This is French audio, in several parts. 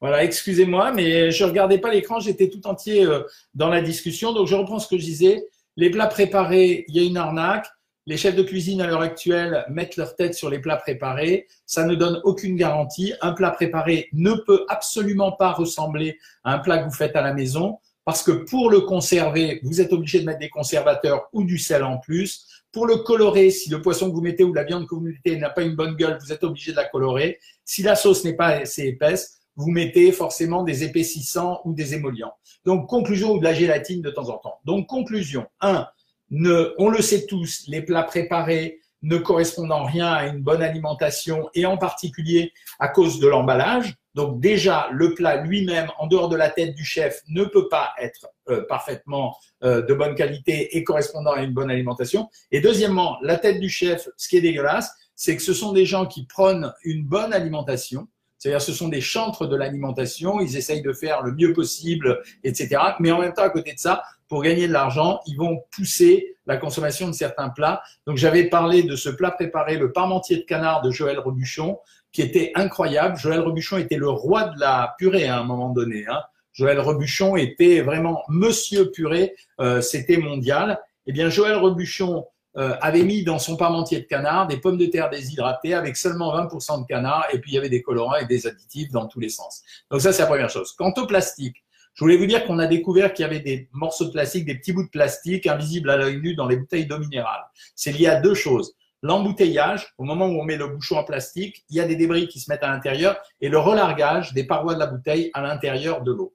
Voilà, excusez-moi, mais je regardais pas l'écran, j'étais tout entier euh, dans la discussion. Donc je reprends ce que je disais. Les plats préparés, il y a une arnaque. Les chefs de cuisine à l'heure actuelle mettent leur tête sur les plats préparés. Ça ne donne aucune garantie. Un plat préparé ne peut absolument pas ressembler à un plat que vous faites à la maison parce que pour le conserver, vous êtes obligé de mettre des conservateurs ou du sel en plus. Pour le colorer, si le poisson que vous mettez ou la viande que vous mettez n'a pas une bonne gueule, vous êtes obligé de la colorer. Si la sauce n'est pas assez épaisse, vous mettez forcément des épaississants ou des émollients. Donc, conclusion ou de la gélatine de temps en temps. Donc, conclusion. Un, ne, on le sait tous, les plats préparés ne correspondent en rien à une bonne alimentation et en particulier à cause de l'emballage. Donc déjà, le plat lui-même, en dehors de la tête du chef, ne peut pas être euh, parfaitement euh, de bonne qualité et correspondant à une bonne alimentation. Et deuxièmement, la tête du chef, ce qui est dégueulasse, c'est que ce sont des gens qui prônent une bonne alimentation, c'est-à-dire, ce sont des chantres de l'alimentation. Ils essayent de faire le mieux possible, etc. Mais en même temps, à côté de ça, pour gagner de l'argent, ils vont pousser la consommation de certains plats. Donc, j'avais parlé de ce plat préparé, le parmentier de canard de Joël Rebuchon, qui était incroyable. Joël Rebuchon était le roi de la purée à un moment donné. Hein. Joël Rebuchon était vraiment monsieur purée. Euh, C'était mondial. Eh bien, Joël Rebuchon euh, avait mis dans son parmentier de canard des pommes de terre déshydratées avec seulement 20% de canard et puis il y avait des colorants et des additifs dans tous les sens. Donc ça, c'est la première chose. Quant au plastique, je voulais vous dire qu'on a découvert qu'il y avait des morceaux de plastique, des petits bouts de plastique invisibles à l'œil nu dans les bouteilles d'eau minérale. C'est lié à deux choses. L'embouteillage, au moment où on met le bouchon en plastique, il y a des débris qui se mettent à l'intérieur et le relargage des parois de la bouteille à l'intérieur de l'eau.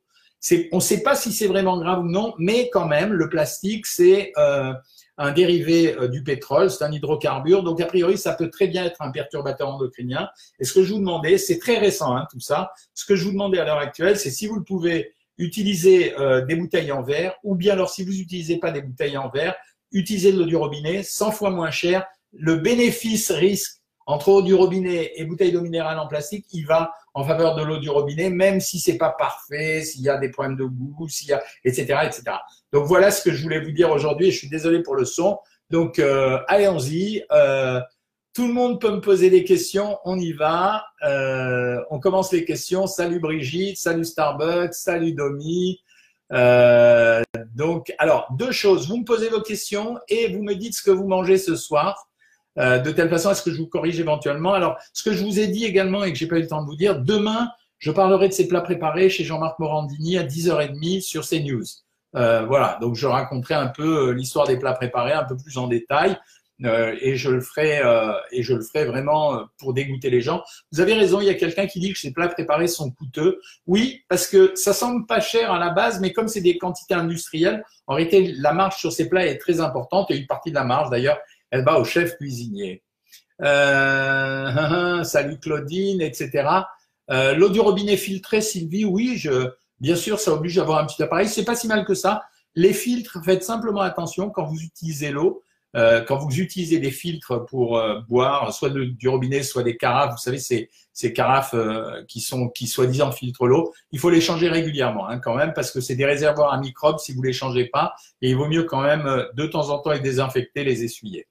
On ne sait pas si c'est vraiment grave ou non, mais quand même, le plastique, c'est euh, un dérivé euh, du pétrole, c'est un hydrocarbure, donc a priori ça peut très bien être un perturbateur endocrinien. Et ce que je vous demandais, c'est très récent hein, tout ça, ce que je vous demandais à l'heure actuelle, c'est si vous pouvez utiliser euh, des bouteilles en verre, ou bien alors si vous n'utilisez pas des bouteilles en verre, utilisez de l'eau du robinet, 100 fois moins cher. Le bénéfice-risque entre eau du robinet et bouteille d'eau minérale en plastique, il va en faveur de l'eau du robinet, même si c'est pas parfait, s'il y a des problèmes de goût, s'il y a, etc., etc. Donc voilà ce que je voulais vous dire aujourd'hui. Je suis désolé pour le son. Donc euh, allons-y. Euh, tout le monde peut me poser des questions. On y va. Euh, on commence les questions. Salut Brigitte. Salut Starbucks. Salut Domi. Euh, donc, alors deux choses. Vous me posez vos questions et vous me dites ce que vous mangez ce soir. Euh, de telle façon à ce que je vous corrige éventuellement. Alors, ce que je vous ai dit également et que j'ai pas eu le temps de vous dire, demain, je parlerai de ces plats préparés chez Jean-Marc Morandini à 10h30 sur CNews. Euh, voilà, donc je raconterai un peu euh, l'histoire des plats préparés un peu plus en détail. Euh, et je le ferai et je le ferai vraiment pour dégoûter les gens. Vous avez raison, il y a quelqu'un qui dit que ces plats préparés sont coûteux. Oui, parce que ça semble pas cher à la base, mais comme c'est des quantités industrielles, en réalité la marge sur ces plats est très importante et une partie de la marge d'ailleurs elle va au chef cuisinier. Euh, salut Claudine, etc. L'eau du robinet filtrée, Sylvie, oui, bien sûr, ça oblige d'avoir un petit appareil. C'est pas si mal que ça. Les filtres, faites simplement attention quand vous utilisez l'eau. Euh, quand vous utilisez des filtres pour euh, boire, soit du robinet, soit des carafes, vous savez, ces, carafes euh, qui sont qui soi-disant filtrent l'eau, il faut les changer régulièrement hein, quand même parce que c'est des réservoirs à microbes si vous les changez pas et il vaut mieux quand même de temps en temps les désinfecter, les essuyer.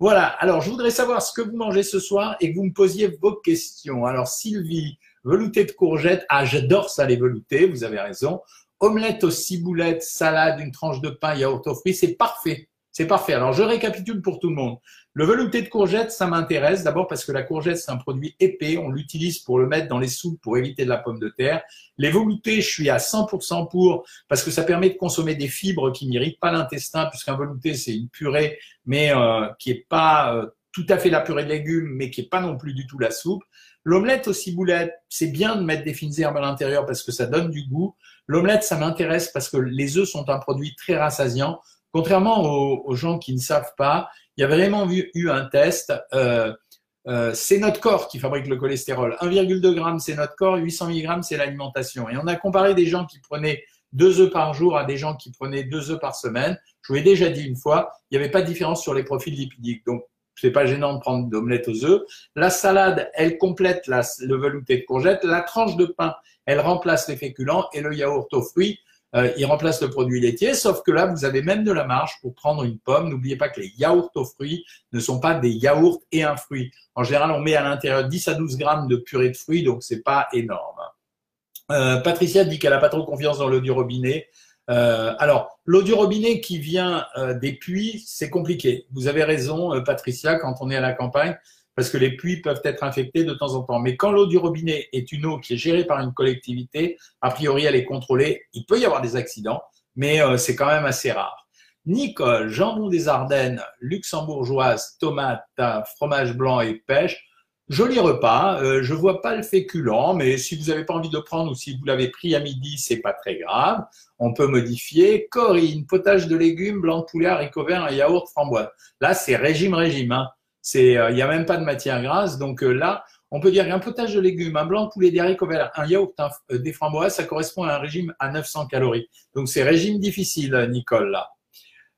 Voilà. Alors, je voudrais savoir ce que vous mangez ce soir et que vous me posiez vos questions. Alors, Sylvie, velouté de courgettes. Ah, j'adore ça, les veloutés. Vous avez raison. Omelette aux ciboulettes, salade, une tranche de pain, yaourt aux fruits. C'est parfait. C'est parfait. Alors, je récapitule pour tout le monde. Le velouté de courgette, ça m'intéresse. D'abord parce que la courgette, c'est un produit épais. On l'utilise pour le mettre dans les soupes pour éviter de la pomme de terre. Les veloutés, je suis à 100% pour parce que ça permet de consommer des fibres qui n'irritent pas l'intestin puisqu'un velouté, c'est une purée, mais euh, qui est pas euh, tout à fait la purée de légumes, mais qui est pas non plus du tout la soupe. L'omelette aux ciboulettes, c'est bien de mettre des fines herbes à l'intérieur parce que ça donne du goût. L'omelette, ça m'intéresse parce que les œufs sont un produit très rassasiant. Contrairement aux, gens qui ne savent pas, il y a vraiment eu, un test. Euh, euh, c'est notre corps qui fabrique le cholestérol. 1,2 g, c'est notre corps. 800 mg, c'est l'alimentation. Et on a comparé des gens qui prenaient deux œufs par jour à des gens qui prenaient deux œufs par semaine. Je vous l'ai déjà dit une fois, il n'y avait pas de différence sur les profils lipidiques. Donc, c'est pas gênant de prendre d'omelette aux œufs. La salade, elle complète le velouté de courgette. La tranche de pain, elle remplace les féculents et le yaourt aux fruits euh, il remplace le produit laitier, sauf que là, vous avez même de la marge pour prendre une pomme. N'oubliez pas que les yaourts aux fruits ne sont pas des yaourts et un fruit. En général, on met à l'intérieur 10 à 12 grammes de purée de fruits, donc c'est pas énorme. Euh, Patricia dit qu'elle n'a pas trop confiance dans l'eau du robinet. Euh, alors, l'eau du robinet qui vient des puits, c'est compliqué. Vous avez raison, Patricia, quand on est à la campagne, parce que les puits peuvent être infectés de temps en temps. Mais quand l'eau du robinet est une eau qui est gérée par une collectivité, a priori, elle est contrôlée. Il peut y avoir des accidents, mais c'est quand même assez rare. Nicole, jambon des Ardennes, luxembourgeoise, tomate, fromage blanc et pêche. Joli repas. Euh, je vois pas le féculent, mais si vous n'avez pas envie de prendre ou si vous l'avez pris à midi, c'est pas très grave. On peut modifier. Corinne, potage de légumes, blanc de poulet, haricots verts, yaourt, framboise. Là, c'est régime régime. Hein. C'est, euh, il n'y a même pas de matière grasse. Donc euh, là, on peut dire qu'un potage de légumes, un blanc poulet, des haricots un yaourt, des framboises, ça correspond à un régime à 900 calories. Donc c'est régime difficile, Nicole là.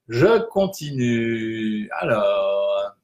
Je continue. Alors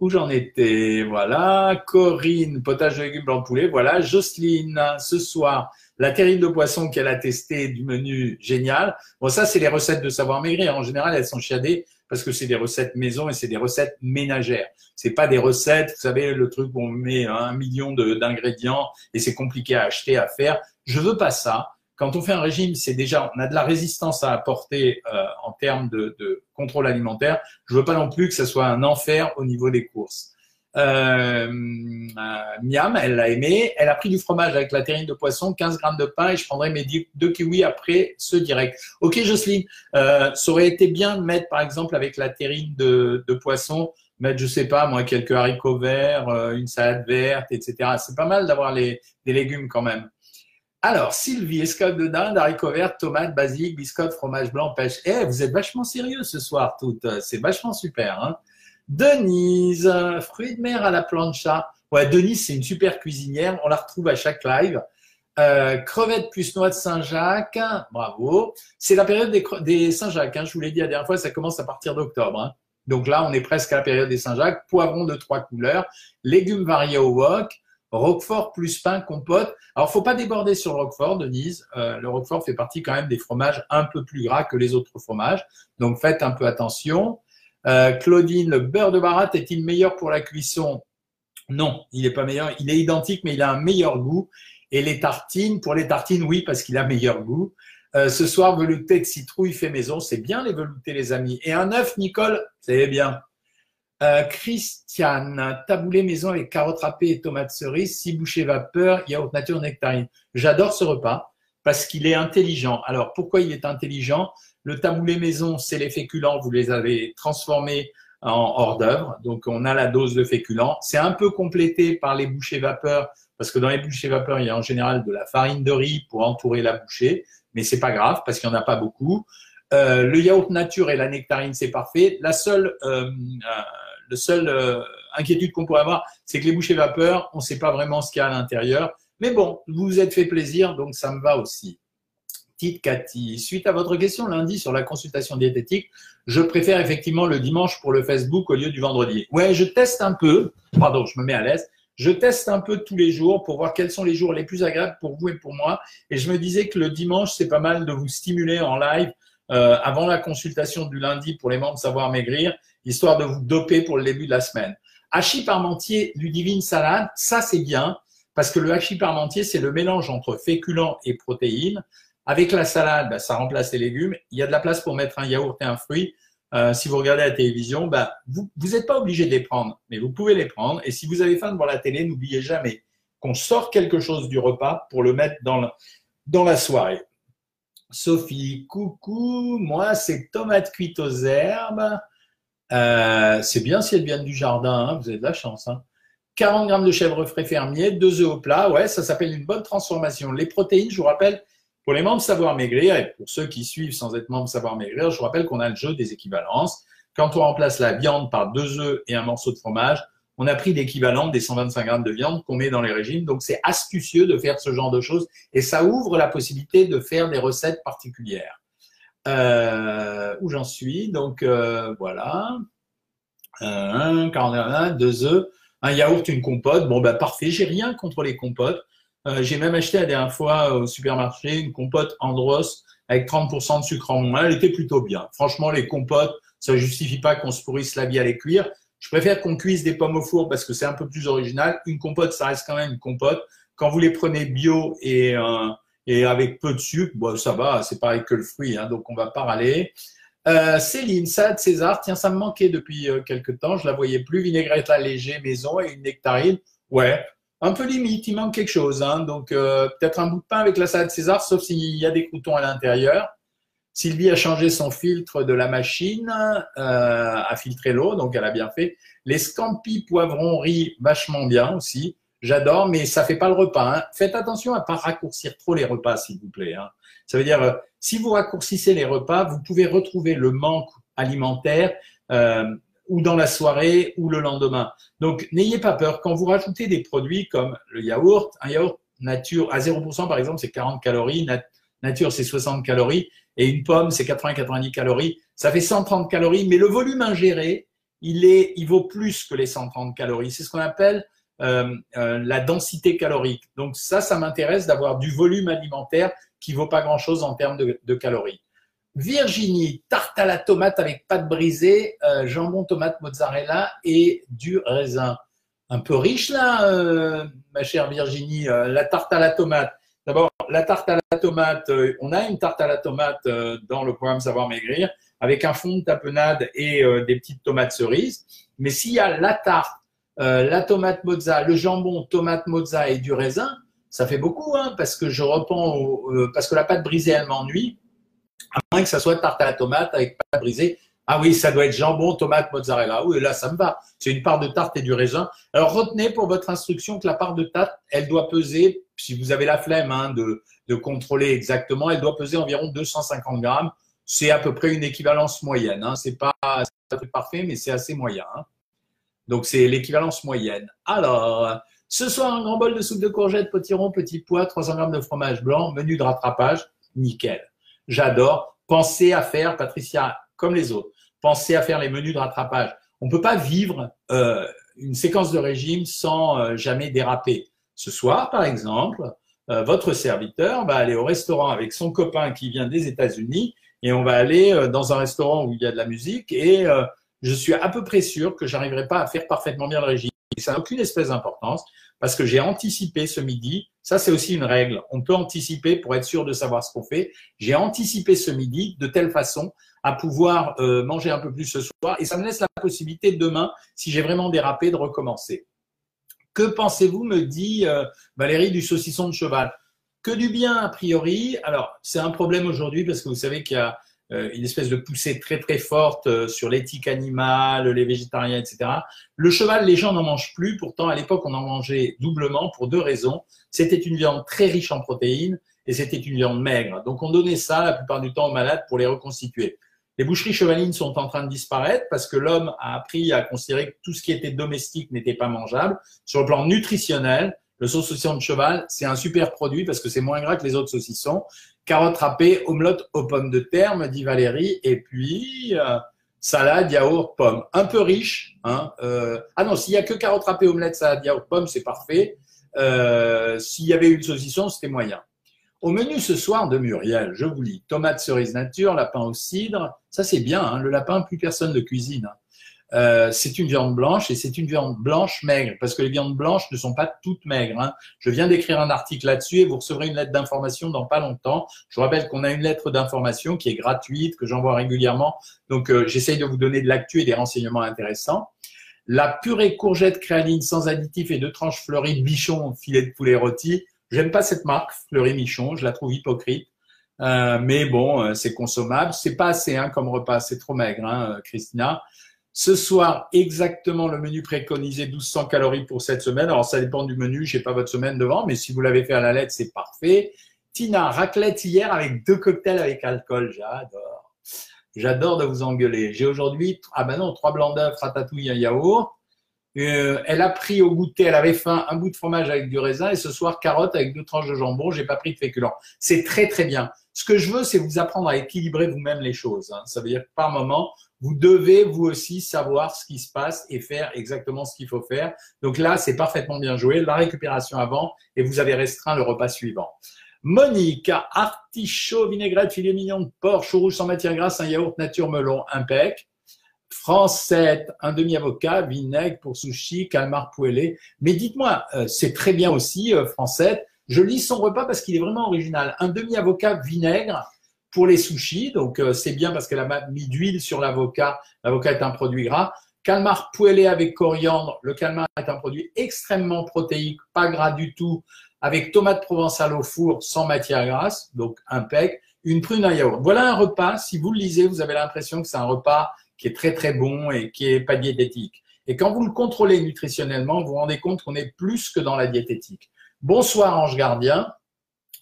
où j'en étais? Voilà. Corinne, potage de légumes blanc poulet. Voilà. Jocelyne, ce soir, la terrine de poisson qu'elle a testé du menu génial. Bon, ça, c'est les recettes de savoir maigrir. En général, elles sont chiadées parce que c'est des recettes maison et c'est des recettes ménagères. C'est pas des recettes, vous savez, le truc où on met un million d'ingrédients et c'est compliqué à acheter, à faire. Je veux pas ça quand on fait un régime, c'est déjà, on a de la résistance à apporter euh, en termes de, de, contrôle alimentaire. Je veux pas non plus que ça soit un enfer au niveau des courses. Euh, euh, Miam, elle l'a aimé. Elle a pris du fromage avec la terrine de poisson, 15 grammes de pain et je prendrai mes deux kiwis après ce direct. Ok, Jocelyne, euh, ça aurait été bien de mettre, par exemple, avec la terrine de, poisson, mettre, je sais pas, moi, quelques haricots verts, euh, une salade verte, etc. C'est pas mal d'avoir des légumes quand même. Alors, Sylvie, escalope de dinde, haricots verts, tomates, basilic, biscotte, fromage blanc, pêche. Eh, vous êtes vachement sérieux ce soir, toutes. C'est vachement super. Hein Denise, fruits de mer à la plancha. Ouais, Denise, c'est une super cuisinière. On la retrouve à chaque live. Euh, crevettes plus noix de Saint-Jacques. Bravo. C'est la période des, Saint-Jacques. Hein. Je vous l'ai dit la dernière fois, ça commence à partir d'octobre. Hein. Donc là, on est presque à la période des Saint-Jacques. Poivrons de trois couleurs. Légumes variés au wok. Roquefort plus pain, compote. Alors, faut pas déborder sur le Roquefort, Denise. Euh, le Roquefort fait partie quand même des fromages un peu plus gras que les autres fromages. Donc, faites un peu attention. Euh, Claudine, le beurre de baratte est-il meilleur pour la cuisson? Non, il n'est pas meilleur. Il est identique, mais il a un meilleur goût. Et les tartines, pour les tartines, oui, parce qu'il a meilleur goût. Euh, ce soir, velouté de citrouille fait maison. C'est bien les veloutés, les amis. Et un œuf, Nicole, c'est bien. Euh, Christiane, taboulé maison avec carottes râpées et tomates cerises, six bouchées vapeur, yaourt nature nectarine. J'adore ce repas parce qu'il est intelligent. Alors pourquoi il est intelligent? Le taboulé maison, c'est les féculents, vous les avez transformés en hors d'œuvre, donc on a la dose de féculents. C'est un peu complété par les bouchées vapeur parce que dans les bouchées vapeur, il y a en général de la farine de riz pour entourer la bouchée, mais c'est pas grave parce qu'il n'y en a pas beaucoup. Euh, le yaourt nature et la nectarine, c'est parfait. La seule euh, euh la seule euh, inquiétude qu'on pourrait avoir, c'est que les bouchées vapeur, on ne sait pas vraiment ce qu'il y a à l'intérieur. Mais bon, vous vous êtes fait plaisir, donc ça me va aussi. Petite Cathy, suite à votre question lundi sur la consultation diététique, je préfère effectivement le dimanche pour le Facebook au lieu du vendredi. Ouais, je teste un peu, pardon, je me mets à l'aise. Je teste un peu tous les jours pour voir quels sont les jours les plus agréables pour vous et pour moi. Et je me disais que le dimanche, c'est pas mal de vous stimuler en live euh, avant la consultation du lundi pour les membres Savoir Maigrir histoire de vous doper pour le début de la semaine. Hachis parmentier, Ludivine salade, ça c'est bien, parce que le hachis parmentier, c'est le mélange entre féculents et protéines. Avec la salade, bah, ça remplace les légumes. Il y a de la place pour mettre un yaourt et un fruit. Euh, si vous regardez la télévision, bah, vous n'êtes pas obligé de les prendre, mais vous pouvez les prendre. Et si vous avez faim devant la télé, n'oubliez jamais qu'on sort quelque chose du repas pour le mettre dans, la soirée. Sophie, coucou, moi c'est tomate cuite aux herbes. Euh, c'est bien si elles viennent du jardin, hein, vous avez de la chance. Hein. 40 grammes de chèvre frais fermier, 2 œufs au plat, ouais, ça s'appelle une bonne transformation. Les protéines, je vous rappelle, pour les membres Savoir Maigrir et pour ceux qui suivent sans être membres Savoir Maigrir, je vous rappelle qu'on a le jeu des équivalences. Quand on remplace la viande par deux œufs et un morceau de fromage, on a pris l'équivalent des 125 grammes de viande qu'on met dans les régimes. Donc c'est astucieux de faire ce genre de choses et ça ouvre la possibilité de faire des recettes particulières. Euh, où j'en suis? Donc euh, voilà. Un, un, deux œufs, un yaourt, une compote. Bon, ben parfait, j'ai rien contre les compotes. Euh, j'ai même acheté la dernière fois au supermarché une compote Andros avec 30% de sucre en moins. Elle était plutôt bien. Franchement, les compotes, ça justifie pas qu'on se pourrisse la vie à les cuire. Je préfère qu'on cuise des pommes au four parce que c'est un peu plus original. Une compote, ça reste quand même une compote. Quand vous les prenez bio et, euh, et avec peu de sucre, bon, ça va, c'est pareil que le fruit, hein, donc on va pas râler. Euh, Céline, salade César, tiens, ça me manquait depuis euh, quelques temps, je la voyais plus. Vinaigrette allégée maison et une nectarine. Ouais, un peu limite, il manque quelque chose. Hein, donc euh, peut-être un bout de pain avec la salade César, sauf s'il y a des croutons à l'intérieur. Sylvie a changé son filtre de la machine, euh, a filtré l'eau, donc elle a bien fait. Les scampi poivrons riz, vachement bien aussi. J'adore, mais ça fait pas le repas. Hein. Faites attention à pas raccourcir trop les repas, s'il vous plaît. Hein. Ça veut dire, euh, si vous raccourcissez les repas, vous pouvez retrouver le manque alimentaire euh, ou dans la soirée ou le lendemain. Donc, n'ayez pas peur. Quand vous rajoutez des produits comme le yaourt, un yaourt nature à 0%, par exemple, c'est 40 calories. nature, c'est 60 calories. Et une pomme, c'est 80-90 calories. Ça fait 130 calories, mais le volume ingéré, il, est, il vaut plus que les 130 calories. C'est ce qu'on appelle euh, euh, la densité calorique. Donc ça, ça m'intéresse d'avoir du volume alimentaire qui vaut pas grand-chose en termes de, calories. Virginie, tarte à la tomate avec pâte brisée, euh, jambon, tomate, mozzarella et du raisin. Un peu riche là, ma chère Virginie, la tarte à la tomate. D'abord, la tarte à la tomate, on a une tarte à la tomate dans le programme Savoir Maigrir avec un fond de tapenade et des petites tomates cerises. Mais s'il y a la tarte euh, la tomate mozza, le jambon, tomate mozza et du raisin, ça fait beaucoup, hein, parce que je reprends, euh, parce que la pâte brisée, elle m'ennuie, à moins que ça soit tarte à la tomate avec pâte brisée. Ah oui, ça doit être jambon, tomate, mozzarella. Oui, là, ça me va. C'est une part de tarte et du raisin. Alors, retenez pour votre instruction que la part de tarte, elle doit peser, si vous avez la flemme hein, de, de contrôler exactement, elle doit peser environ 250 grammes. C'est à peu près une équivalence moyenne. Hein. C'est pas, pas parfait, mais c'est assez moyen. Hein. Donc, c'est l'équivalence moyenne. Alors, ce soir, un grand bol de soupe de courgettes, potiron, petit pois, 300 grammes de fromage blanc, menu de rattrapage, nickel. J'adore. Pensez à faire, Patricia, comme les autres, pensez à faire les menus de rattrapage. On ne peut pas vivre euh, une séquence de régime sans euh, jamais déraper. Ce soir, par exemple, euh, votre serviteur va aller au restaurant avec son copain qui vient des États-Unis et on va aller dans un restaurant où il y a de la musique et je suis à peu près sûr que j'arriverai pas à faire parfaitement bien le régime. Ça n'a aucune espèce d'importance parce que j'ai anticipé ce midi. Ça, c'est aussi une règle. On peut anticiper pour être sûr de savoir ce qu'on fait. J'ai anticipé ce midi de telle façon à pouvoir euh, manger un peu plus ce soir et ça me laisse la possibilité demain, si j'ai vraiment dérapé, de recommencer. Que pensez-vous, me dit euh, Valérie, du saucisson de cheval? Que du bien, a priori. Alors, c'est un problème aujourd'hui parce que vous savez qu'il y a une espèce de poussée très très forte euh, sur l'éthique animale, les végétariens, etc. Le cheval, les gens n'en mangent plus. Pourtant, à l'époque, on en mangeait doublement pour deux raisons. C'était une viande très riche en protéines et c'était une viande maigre. Donc, on donnait ça la plupart du temps aux malades pour les reconstituer. Les boucheries chevalines sont en train de disparaître parce que l'homme a appris à considérer que tout ce qui était domestique n'était pas mangeable. Sur le plan nutritionnel, le saucisson de cheval, c'est un super produit parce que c'est moins gras que les autres saucissons. Carottes râpées, omelette aux pommes de terre, dit Valérie. Et puis, euh, salade, yaourt, pomme. Un peu riche. Hein, euh, ah non, s'il y a que carottes râpées, omelette, salade, yaourt, pomme, c'est parfait. Euh, s'il y avait eu le saucisson, c'était moyen. Au menu ce soir de Muriel, je vous lis tomate cerise nature, lapin au cidre. Ça, c'est bien. Hein, le lapin, plus personne ne cuisine. Hein. Euh, c'est une viande blanche et c'est une viande blanche maigre parce que les viandes blanches ne sont pas toutes maigres. Hein. Je viens d'écrire un article là-dessus et vous recevrez une lettre d'information dans pas longtemps. Je vous rappelle qu'on a une lettre d'information qui est gratuite, que j'envoie régulièrement. Donc euh, j'essaye de vous donner de l'actu et des renseignements intéressants. La purée courgette créaline sans additifs et deux tranches fleuries bichon filet de poulet rôti. J'aime pas cette marque fleurie michon, je la trouve hypocrite. Euh, mais bon, c'est consommable. C'est pas assez hein, comme repas, c'est trop maigre, hein, Christina. Ce soir, exactement le menu préconisé, 1200 calories pour cette semaine. Alors, ça dépend du menu, je n'ai pas votre semaine devant, mais si vous l'avez fait à la lettre, c'est parfait. Tina, raclette hier avec deux cocktails avec alcool. J'adore. J'adore de vous engueuler. J'ai aujourd'hui, ah ben non, trois blancs d'œufs, ratatouille, un yaourt. Euh, elle a pris au goûter, elle avait faim, un bout de fromage avec du raisin et ce soir, carotte avec deux tranches de jambon. J'ai pas pris de féculents. C'est très, très bien. Ce que je veux, c'est vous apprendre à équilibrer vous-même les choses. Hein. Ça veut dire que par moment, vous devez vous aussi savoir ce qui se passe et faire exactement ce qu'il faut faire. Donc là, c'est parfaitement bien joué. La récupération avant et vous avez restreint le repas suivant. Monique, artichaut, vinaigrette, filet mignon de porc, chou rouge sans matière grasse, un yaourt nature melon, impec. France 7, un demi-avocat, vinaigre pour sushi, calmar poêlé. Mais dites-moi, euh, c'est très bien aussi, euh, France 7. Je lis son repas parce qu'il est vraiment original. Un demi-avocat vinaigre pour les sushis. Donc, euh, c'est bien parce qu'elle a mis d'huile sur l'avocat. L'avocat est un produit gras. Calmar poêlé avec coriandre. Le calmar est un produit extrêmement protéique, pas gras du tout, avec tomate provençale au four sans matière grasse, donc impec. Une prune à yaourt. Voilà un repas. Si vous le lisez, vous avez l'impression que c'est un repas qui est très très bon et qui est pas diététique. Et quand vous le contrôlez nutritionnellement, vous vous rendez compte qu'on est plus que dans la diététique. Bonsoir Ange Gardien.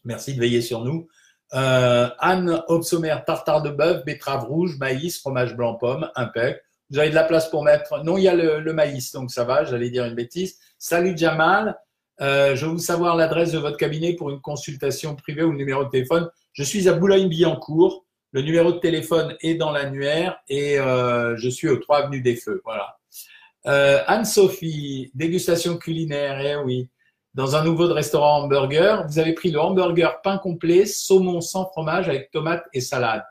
Merci de veiller sur nous. Euh, Anne Obsomer, tartare de bœuf, betterave rouge, maïs, fromage blanc, pomme, impec. Vous avez de la place pour mettre. Non, il y a le, maïs, donc ça va. J'allais dire une bêtise. Salut Jamal. Euh, je veux savoir l'adresse de votre cabinet pour une consultation privée ou le numéro de téléphone. Je suis à Boulogne-Billancourt. Le numéro de téléphone est dans l'annuaire et euh, je suis aux 3 avenues des Feux. Voilà. Euh, Anne-Sophie, dégustation culinaire, eh oui. Dans un nouveau restaurant hamburger, vous avez pris le hamburger pain complet, saumon sans fromage avec tomate et salade.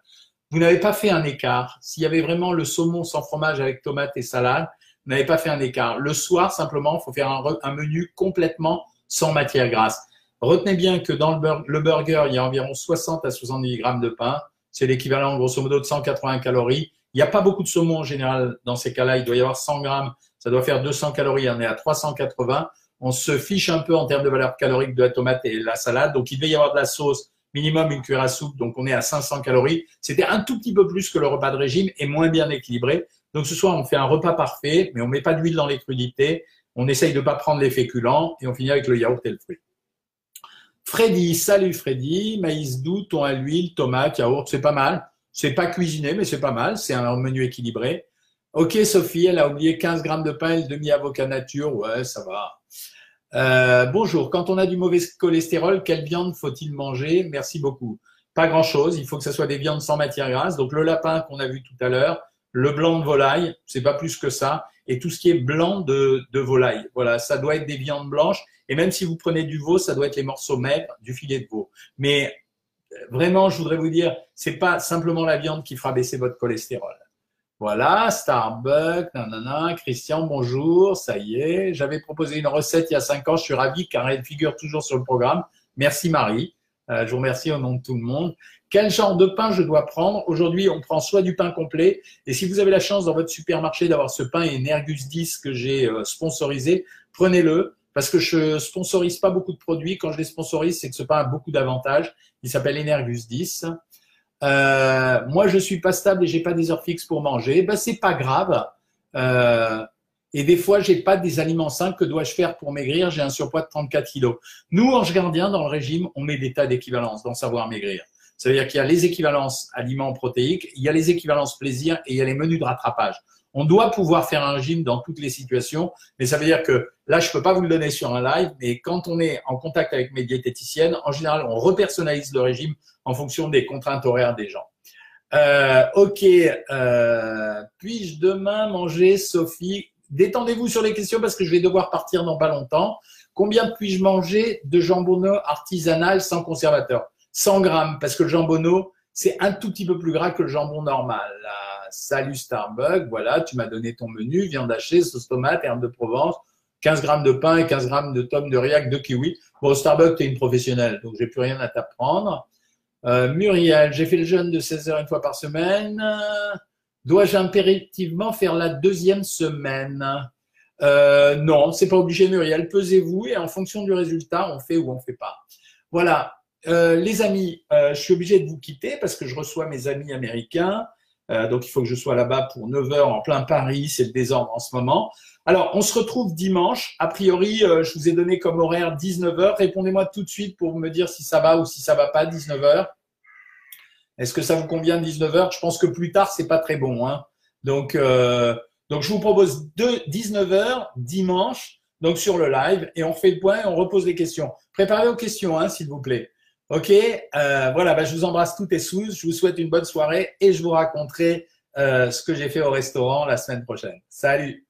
Vous n'avez pas fait un écart. S'il y avait vraiment le saumon sans fromage avec tomate et salade, vous n'avez pas fait un écart. Le soir, simplement, il faut faire un, un, menu complètement sans matière grasse. Retenez bien que dans le, le burger, il y a environ 60 à 70 grammes de pain. C'est l'équivalent, grosso modo, de 180 calories. Il n'y a pas beaucoup de saumon en général dans ces cas-là. Il doit y avoir 100 grammes. Ça doit faire 200 calories. On est à 380. On se fiche un peu en termes de valeur calorique de la tomate et la salade. Donc, il devait y avoir de la sauce, minimum une cuillère à soupe. Donc, on est à 500 calories. C'était un tout petit peu plus que le repas de régime et moins bien équilibré. Donc, ce soir, on fait un repas parfait, mais on met pas d'huile dans les crudités. On essaye de pas prendre les féculents et on finit avec le yaourt et le fruit. Freddy, salut Freddy, maïs doux, thon à l'huile, tomate, yaourt, c'est pas mal. C'est pas cuisiné, mais c'est pas mal. C'est un menu équilibré. Ok, Sophie, elle a oublié 15 grammes de pain et le demi-avocat nature. Ouais, ça va. Euh, bonjour, quand on a du mauvais cholestérol, quelle viande faut-il manger? Merci beaucoup. Pas grand-chose. Il faut que ce soit des viandes sans matière grasse. Donc le lapin qu'on a vu tout à l'heure, le blanc de volaille, c'est pas plus que ça, et tout ce qui est blanc de, de volaille. Voilà, ça doit être des viandes blanches et même si vous prenez du veau, ça doit être les morceaux maigres du filet de veau. Mais euh, vraiment, je voudrais vous dire, c'est pas simplement la viande qui fera baisser votre cholestérol. Voilà, Starbucks, nanana, Christian, bonjour, ça y est. J'avais proposé une recette il y a cinq ans, je suis ravi car elle figure toujours sur le programme. Merci Marie. Euh, je vous remercie au nom de tout le monde. Quel genre de pain je dois prendre? Aujourd'hui, on prend soit du pain complet, et si vous avez la chance dans votre supermarché d'avoir ce pain Energus 10 que j'ai euh, sponsorisé, prenez-le parce que je sponsorise pas beaucoup de produits. Quand je les sponsorise, c'est que ce pain a beaucoup d'avantages. Il s'appelle Energus 10. Euh, moi, je suis pas stable et j'ai pas des heures fixes pour manger. Ben, c'est pas grave. Euh, et des fois, j'ai pas des aliments sains. Que dois-je faire pour maigrir? J'ai un surpoids de 34 kilos. Nous, Ange Gardien, dans le régime, on met des tas d'équivalences dans savoir maigrir. Ça veut dire qu'il y a les équivalences aliments protéiques, il y a les équivalences plaisir et il y a les menus de rattrapage. On doit pouvoir faire un régime dans toutes les situations, mais ça veut dire que là, je peux pas vous le donner sur un live, mais quand on est en contact avec mes diététiciennes, en général, on repersonnalise le régime en fonction des contraintes horaires des gens. Euh, ok, euh, puis-je demain manger, Sophie? Détendez-vous sur les questions parce que je vais devoir partir dans pas longtemps. Combien puis-je manger de jambonneau artisanal sans conservateur? 100 grammes, parce que le jambonneau, c'est un tout petit peu plus gras que le jambon normal. Salut Starbucks, voilà, tu m'as donné ton menu, viande hachée, sauce tomate, herbe de Provence, 15 grammes de pain et 15 grammes de tomes de riac de kiwi. Bon, Starbucks, tu es une professionnelle, donc j'ai plus rien à t'apprendre. Euh, Muriel, j'ai fait le jeûne de 16 heures une fois par semaine. Dois-je impérativement faire la deuxième semaine? Euh, Non, c'est pas obligé, Muriel. Pesez-vous et en fonction du résultat, on fait ou on fait pas. Voilà, euh, les amis, euh, je suis obligé de vous quitter parce que je reçois mes amis américains. Euh, donc, il faut que je sois là-bas pour 9 heures en plein Paris. C'est le désordre en ce moment. Alors, on se retrouve dimanche. A priori, je vous ai donné comme horaire 19 heures. Répondez-moi tout de suite pour me dire si ça va ou si ça va pas 19 heures. Est-ce que ça vous convient 19 heures? Je pense que plus tard, c'est pas très bon. Hein. Donc, donc, je vous propose 19 heures dimanche, donc sur le live, et on fait le point et on repose les questions. Préparez vos questions, hein, s'il vous plaît. Ok, euh, voilà, bah, je vous embrasse toutes et tous. Je vous souhaite une bonne soirée et je vous raconterai euh, ce que j'ai fait au restaurant la semaine prochaine. Salut